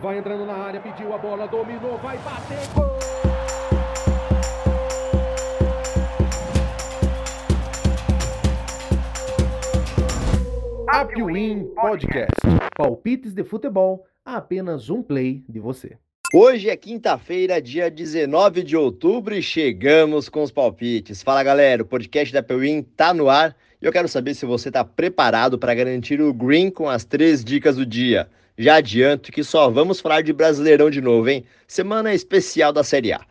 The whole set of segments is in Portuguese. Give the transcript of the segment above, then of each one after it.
Vai entrando na área, pediu a bola, dominou, vai bater, gol! Apwin Podcast. Palpites de futebol a apenas um play de você. Hoje é quinta-feira, dia 19 de outubro e chegamos com os palpites. Fala galera, o podcast da Pewin tá no ar e eu quero saber se você tá preparado para garantir o green com as três dicas do dia. Já adianto que só vamos falar de Brasileirão de novo, hein? Semana especial da Série A.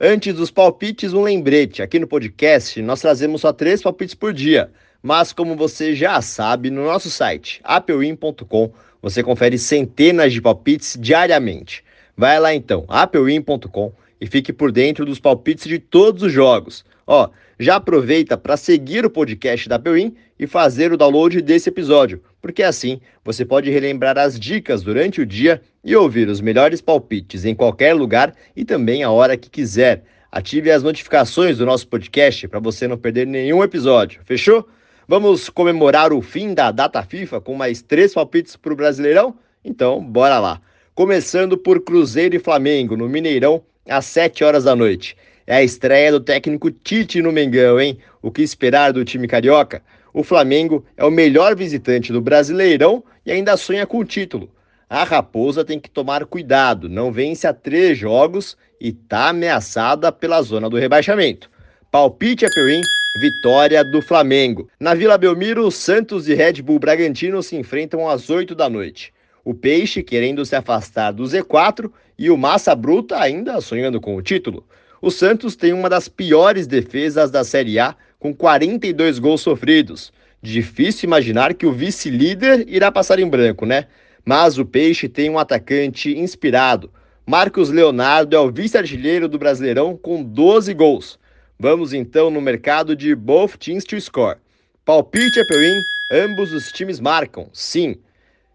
Antes dos palpites, um lembrete. Aqui no podcast, nós trazemos só três palpites por dia. Mas como você já sabe, no nosso site, apewin.com, você confere centenas de palpites diariamente. Vai lá então, apewin.com e fique por dentro dos palpites de todos os jogos. Ó, já aproveita para seguir o podcast da Pewin e fazer o download desse episódio, porque assim você pode relembrar as dicas durante o dia e ouvir os melhores palpites em qualquer lugar e também a hora que quiser. Ative as notificações do nosso podcast para você não perder nenhum episódio. Fechou? Vamos comemorar o fim da data FIFA com mais três palpites para o Brasileirão? Então, bora lá. Começando por Cruzeiro e Flamengo, no Mineirão, às 7 horas da noite. É a estreia do técnico Tite no Mengão, hein? O que esperar do time carioca? O Flamengo é o melhor visitante do Brasileirão e ainda sonha com o título. A Raposa tem que tomar cuidado, não vence a três jogos e está ameaçada pela zona do rebaixamento. Palpite é Perim, vitória do Flamengo. Na Vila Belmiro, Santos e Red Bull Bragantino se enfrentam às 8 da noite. O Peixe querendo se afastar do Z4 e o Massa Bruta ainda sonhando com o título. O Santos tem uma das piores defesas da Série A, com 42 gols sofridos. Difícil imaginar que o vice-líder irá passar em branco, né? Mas o Peixe tem um atacante inspirado. Marcos Leonardo é o vice-artilheiro do Brasileirão com 12 gols. Vamos então no mercado de both teams to score. Palpite é ambos os times marcam, sim.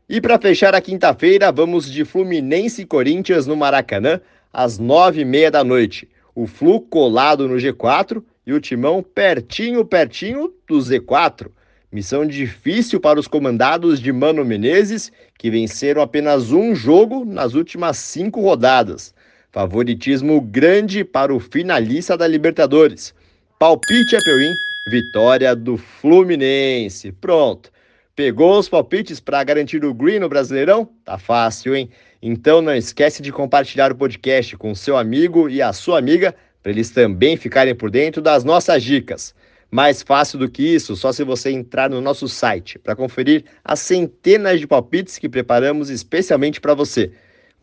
E para fechar a quinta-feira, vamos de Fluminense e Corinthians no Maracanã, às nove e meia da noite o Flu colado no G4 e o Timão pertinho, pertinho do Z4. Missão difícil para os comandados de Mano Menezes, que venceram apenas um jogo nas últimas cinco rodadas. Favoritismo grande para o finalista da Libertadores. Palpite Apewin, vitória do Fluminense. Pronto. Pegou os palpites para garantir o green no Brasileirão? Tá fácil, hein? Então não esquece de compartilhar o podcast com seu amigo e a sua amiga para eles também ficarem por dentro das nossas dicas. Mais fácil do que isso, só se você entrar no nosso site para conferir as centenas de palpites que preparamos especialmente para você.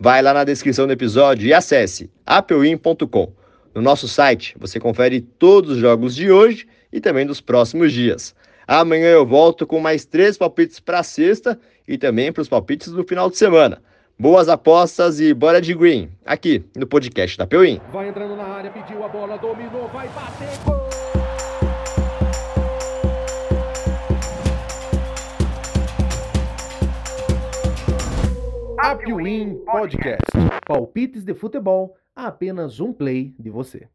Vai lá na descrição do episódio e acesse apewin.com. No nosso site você confere todos os jogos de hoje e também dos próximos dias. Amanhã eu volto com mais três palpites para sexta e também para os palpites do final de semana. Boas apostas e bora de green, aqui no podcast da Peuim. Vai entrando na área, pediu a bola, dominou, vai bater, gol! Apwin Podcast. Palpites de futebol a apenas um play de você.